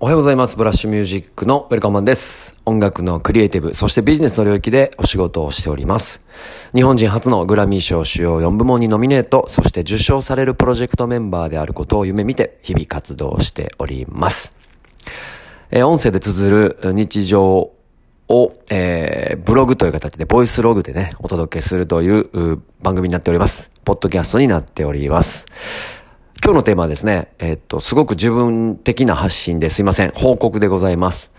おはようございます。ブラッシュミュージックのウェルカムマンです。音楽のクリエイティブ、そしてビジネスの領域でお仕事をしております。日本人初のグラミー賞主要4部門にノミネート、そして受賞されるプロジェクトメンバーであることを夢見て日々活動しております。えー、音声で綴る日常を、えー、ブログという形で、ボイスログでね、お届けするという番組になっております。ポッドキャストになっております。今日のテーマはですね、えっと、すごく自分的な発信ですいません。報告でございます。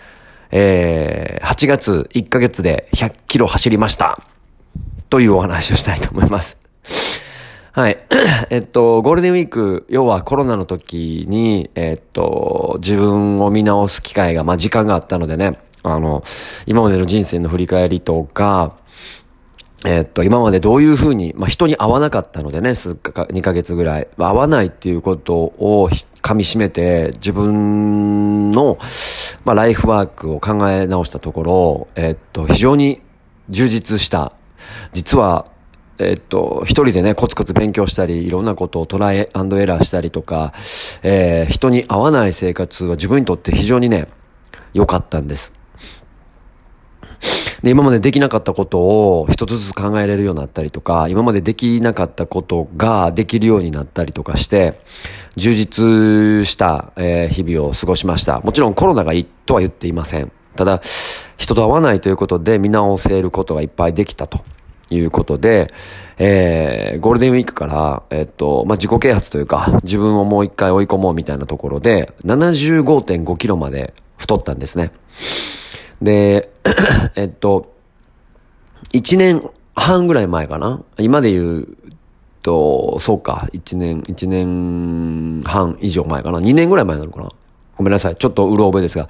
えー、8月1ヶ月で100キロ走りました。というお話をしたいと思います。はい。えっと、ゴールデンウィーク、要はコロナの時に、えっと、自分を見直す機会が、まあ、時間があったのでね、あの、今までの人生の振り返りとか、え、っと、今までどういうふうに、まあ、人に会わなかったのでね、数か、2ヶ月ぐらい。まあ会わないっていうことを噛み締めて、自分の、まあ、ライフワークを考え直したところ、え、っと、非常に充実した。実は、えっと、一人でね、コツコツ勉強したり、いろんなことをトライエラーしたりとか、えー、人に会わない生活は自分にとって非常にね、良かったんです。で、今までできなかったことを一つずつ考えれるようになったりとか、今までできなかったことができるようになったりとかして、充実した、え日々を過ごしました。もちろんコロナがいいとは言っていません。ただ、人と会わないということで見直せることがいっぱいできたと。いうことで、えー、ゴールデンウィークから、えっと、まあ、自己啓発というか、自分をもう一回追い込もうみたいなところで、75.5キロまで太ったんですね。で、えっと、1年半ぐらい前かな？今で言うと、そうか、1年、1年半以上前かな ?2 年ぐらい前なのかな？ごめんなさい。ちょっとうろ覚えですが。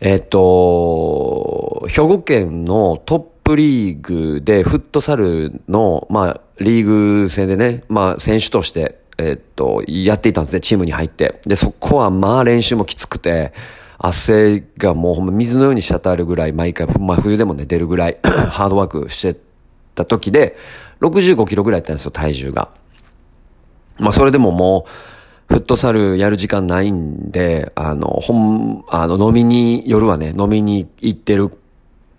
えっと、兵庫県のトップリーグでフットサルの、まあ、リーグ戦でね、まあ、選手として、えっと、やっていたんですね、チームに入って。で、そこはまあ練習もきつくて、汗がもうほんま水のように滴るぐらい毎回、まあ冬でもね、出るぐらい ハードワークしてた時で、65キロぐらいやったんですよ、体重が。まあそれでももう、フットサルやる時間ないんで、あの、ほん、あの、飲みに、夜はね、飲みに行ってる、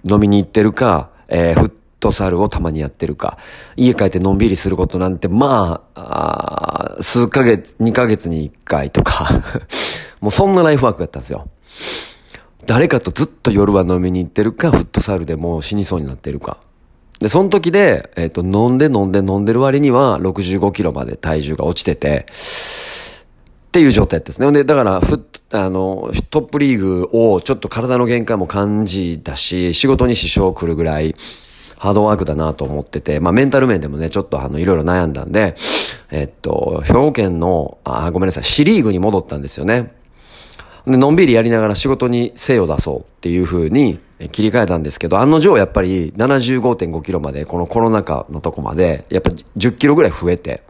飲みに行ってるか、えー、フットサルをたまにやってるか、家帰ってのんびりすることなんて、まあ、あ数ヶ月、2ヶ月に1回とか もうそんなライフワークやったんですよ。誰かとずっと夜は飲みに行ってるか、フットサルでもう死にそうになってるか。で、その時で、えっ、ー、と、飲んで飲んで飲んでる割には65キロまで体重が落ちてて、っていう状態ですね。で、だから、ふあの、トップリーグをちょっと体の限界も感じたし、仕事に支障来るぐらい、ハードワークだなと思ってて、まあメンタル面でもね、ちょっとあの、いろいろ悩んだんで、えっと、兵庫県の、あ、ごめんなさい、シリーグに戻ったんですよね。で、のんびりやりながら仕事に精を出そうっていう風に切り替えたんですけど、案の定やっぱり75.5キロまで、このコロナ禍のとこまで、やっぱ10キロぐらい増えて、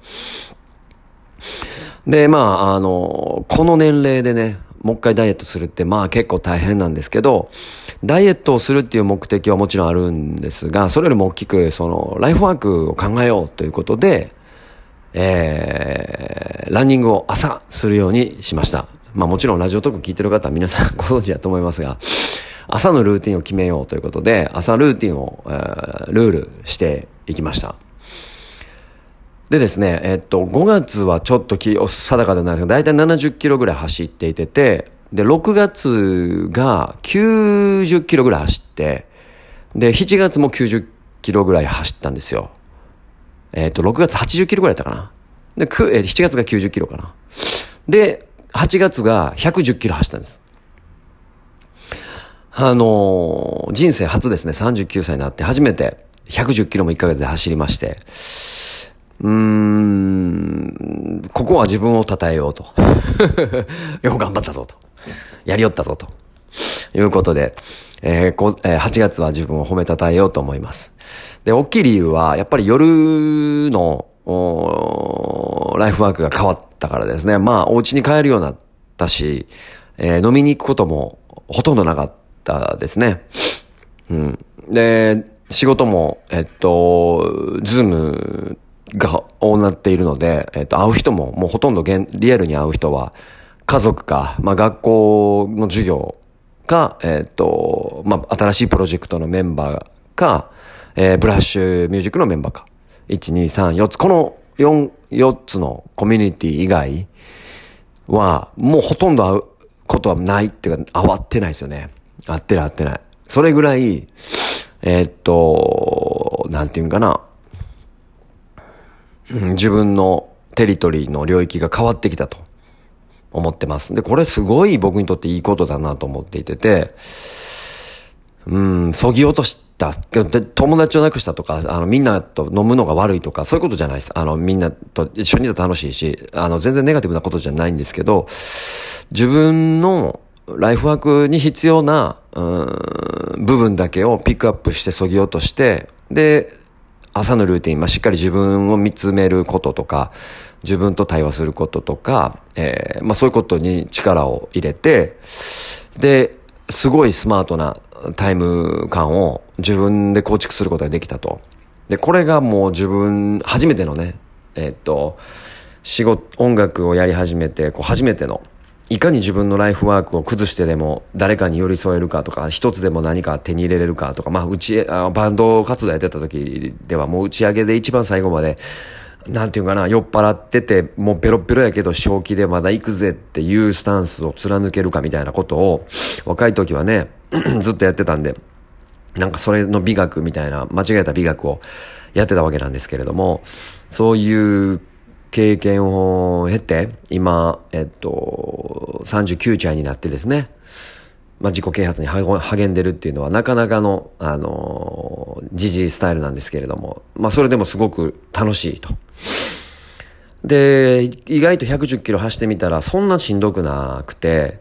で、まあ、あの、この年齢でね、もう一回ダイエットするって、まあ結構大変なんですけど、ダイエットをするっていう目的はもちろんあるんですが、それよりも大きく、その、ライフワークを考えようということで、えー、ランニングを朝するようにしました。まあもちろんラジオトーク聞いてる方は皆さん ご存知だと思いますが、朝のルーティンを決めようということで、朝ルーティンを、えー、ルールしていきました。でですね、えっと、5月はちょっとき定かではないですけど、だいたい70キロぐらい走っていてて、で、6月が90キロぐらい走って、で、7月も90キロぐらい走ったんですよ。えっと、6月80キロぐらいだったかな。で、7月が90キロかな。で、8月が110キロ走ったんです。あのー、人生初ですね、39歳になって初めて110キロも1ヶ月で走りまして、うーん、ここは自分を称えようと。よく頑張ったぞと。やりよったぞと。いうことで、えーこえー、8月は自分を褒めたたえようと思います。で、大きい理由は、やっぱり夜の、ライフワークが変わったからですね。まあ、お家に帰るようになったし、えー、飲みに行くこともほとんどなかったですね。うん。で、仕事も、えっと、ズームが、をなっているので、えっと、会う人も、もうほとんどリアルに会う人は家族か、まあ学校の授業か、えっ、と、まあ新しいプロジェクトのメンバーか、えー、ブラッシュミュージックのメンバーか。1、2、3、4つ。この4、4つのコミュニティ以外は、もうほとんど会うことはないっていうか、会ってないですよね。会ってない会ってない。それぐらい、えー、っと、なんていうんかな。自分のテリトリーの領域が変わってきたと思ってます。で、これすごい僕にとっていいことだなと思っていてて、うん、そぎ落とした、友達を亡くしたとか、あの、みんなと飲むのが悪いとか、そういうことじゃないです。あの、みんなと一緒にいたら楽しいし、あの、全然ネガティブなことじゃないんですけど、自分のライフワークに必要な、うん、部分だけをピックアップしてそぎ落として、で、朝のルーティン、まあ、しっかり自分を見つめることとか、自分と対話することとか、えー、まあ、そういうことに力を入れて、で、すごいスマートなタイム感を自分で構築することができたと。で、これがもう自分、初めてのね、えー、っと、仕事、音楽をやり始めて、こう、初めての、いかに自分のライフワークを崩してでも誰かに寄り添えるかとか、一つでも何か手に入れれるかとか、まあ、うち、バンド活動やってた時ではもう打ち上げで一番最後まで、なんていうかな、酔っ払ってて、もうベロベロやけど正気でまだ行くぜっていうスタンスを貫けるかみたいなことを、若い時はね、ずっとやってたんで、なんかそれの美学みたいな、間違えた美学をやってたわけなんですけれども、そういう経験を経て、今、えっと、39歳になってですね、まあ、自己啓発に励んでるっていうのはなかなかの、あの、時事スタイルなんですけれども、まあ、それでもすごく楽しいと。で、意外と110キロ走ってみたらそんなしんどくなくて、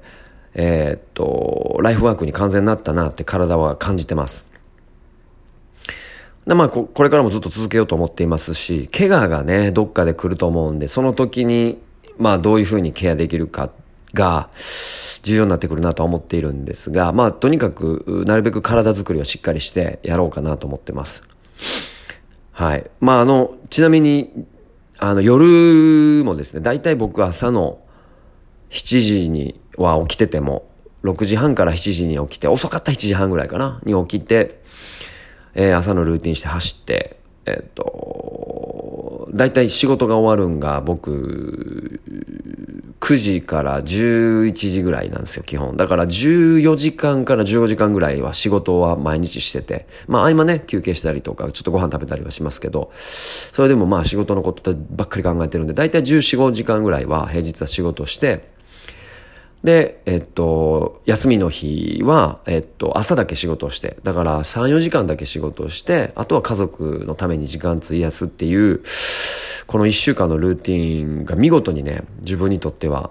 えー、っと、ライフワークに完全になったなって体は感じてます。まあこ、これからもずっと続けようと思っていますし、怪我がね、どっかで来ると思うんで、その時に、まあ、どういうふうにケアできるかが、重要になってくるなと思っているんですが、まあ、とにかく、なるべく体作りをしっかりしてやろうかなと思ってます。はい。まあ、あの、ちなみに、あの、夜もですね、大体僕朝の7時には起きてても、6時半から7時に起きて、遅かった7時半ぐらいかな、に起きて、えー、朝のルーティンして走って、えっ、と、大体仕事が終わるんが僕、9時から11時ぐらいなんですよ、基本。だから14時間から15時間ぐらいは仕事は毎日してて、まあ合間ね、休憩したりとか、ちょっとご飯食べたりはしますけど、それでもまあ仕事のことばっかり考えてるんで、大体14、15時間ぐらいは平日は仕事して、で、えっと、休みの日は、えっと、朝だけ仕事をして、だから3、4時間だけ仕事をして、あとは家族のために時間費やすっていう、この1週間のルーティンが見事にね、自分にとっては、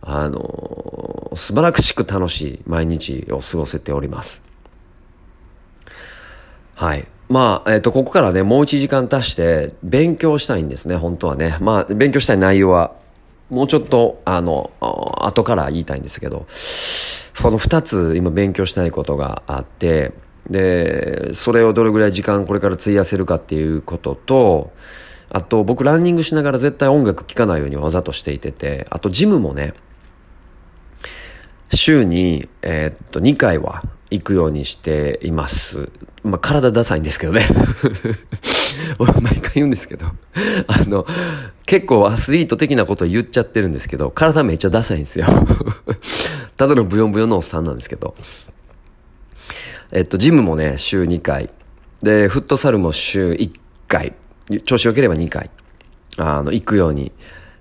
あの、素晴らしく楽しい毎日を過ごせております。はい。まあ、えっ、と、ここからね、もう1時間足して勉強したいんですね、本当はね。まあ、勉強したい内容はもうちょっと、あの、後から言いたいんですけど、この二つ今勉強したいことがあって、で、それをどれぐらい時間これから費やせるかっていうことと、あと僕ランニングしながら絶対音楽聴かないようにわざとしていてて、あとジムもね、週に、えー、っと、2回は行くようにしています。まあ、体ダサいんですけどね。俺毎回言うんですけど、あの、結構アスリート的なこと言っちゃってるんですけど、体めっちゃダサいんですよ。ただのブヨンブヨンのおっさんなんですけど。えっと、ジムもね、週2回。で、フットサルも週1回。調子良ければ2回。あの、行くように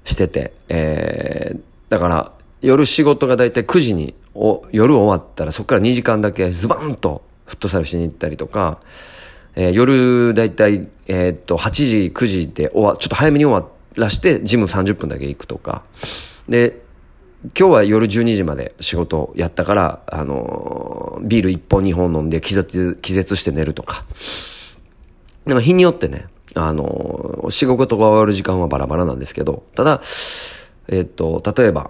してて。えー、だから、夜仕事がだいたい9時にお、夜終わったらそこから2時間だけズバンとフットサルしに行ったりとか、えー、夜だいたい、えー、っと、8時、9時で終わ、ちょっと早めに終わらして、ジム30分だけ行くとか。で、今日は夜12時まで仕事やったから、あのー、ビール1本2本飲んで気絶、気絶して寝るとか。でも日によってね、あのー、仕事が終わる時間はバラバラなんですけど、ただ、えっと、例えば、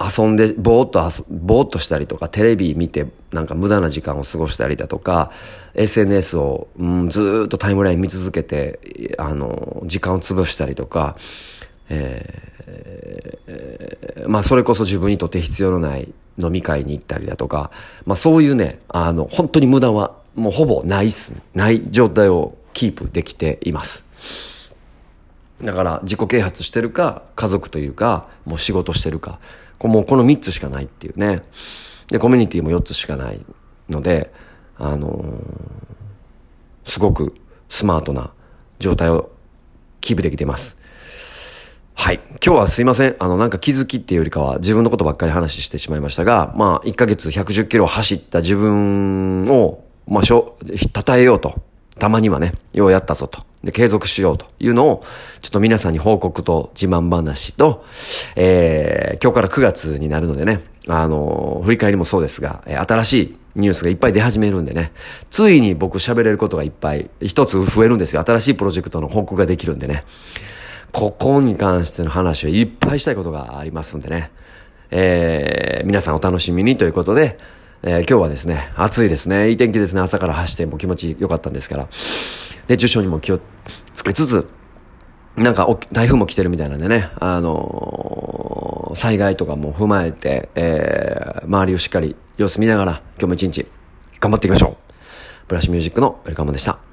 遊んで、ぼーっとぼーっとしたりとか、テレビ見て、なんか無駄な時間を過ごしたりだとか、SNS を、うん、ずっとタイムライン見続けて、あの、時間を潰したりとか、ええー、まあそれこそ自分にとって必要のない飲み会に行ったりだとか、まあそういうね、あの、本当に無駄はもうほぼないっす、ない状態をキープできています。だから自己啓発してるか、家族というか、もう仕事してるか、もうこの3つしかないっていうね。で、コミュニティも4つしかないので、あのー、すごくスマートな状態をキープできてます。はい。今日はすいません。あの、なんか気づきっていうよりかは自分のことばっかり話してしまいましたが、まあ、1ヶ月110キロ走った自分を、まあ、しょ、称えようと。たまにはね、ようやったぞと。で、継続しようというのを、ちょっと皆さんに報告と自慢話と、えー、今日から9月になるのでね、あのー、振り返りもそうですが、えー、新しいニュースがいっぱい出始めるんでね、ついに僕喋れることがいっぱい、一つ増えるんですよ。新しいプロジェクトの報告ができるんでね。ここに関しての話をいっぱいしたいことがありますんでね。えー、皆さんお楽しみにということで、えー、今日はですね、暑いですね。いい天気ですね。朝から走っても気持ち良かったんですから。で、受賞にも気をつけつつ、なんか台風も来てるみたいなんでね、あのー、災害とかも踏まえて、えー、周りをしっかり様子見ながら、今日も一日頑張っていきましょう。ブラッシュミュージックのウェルカムでした。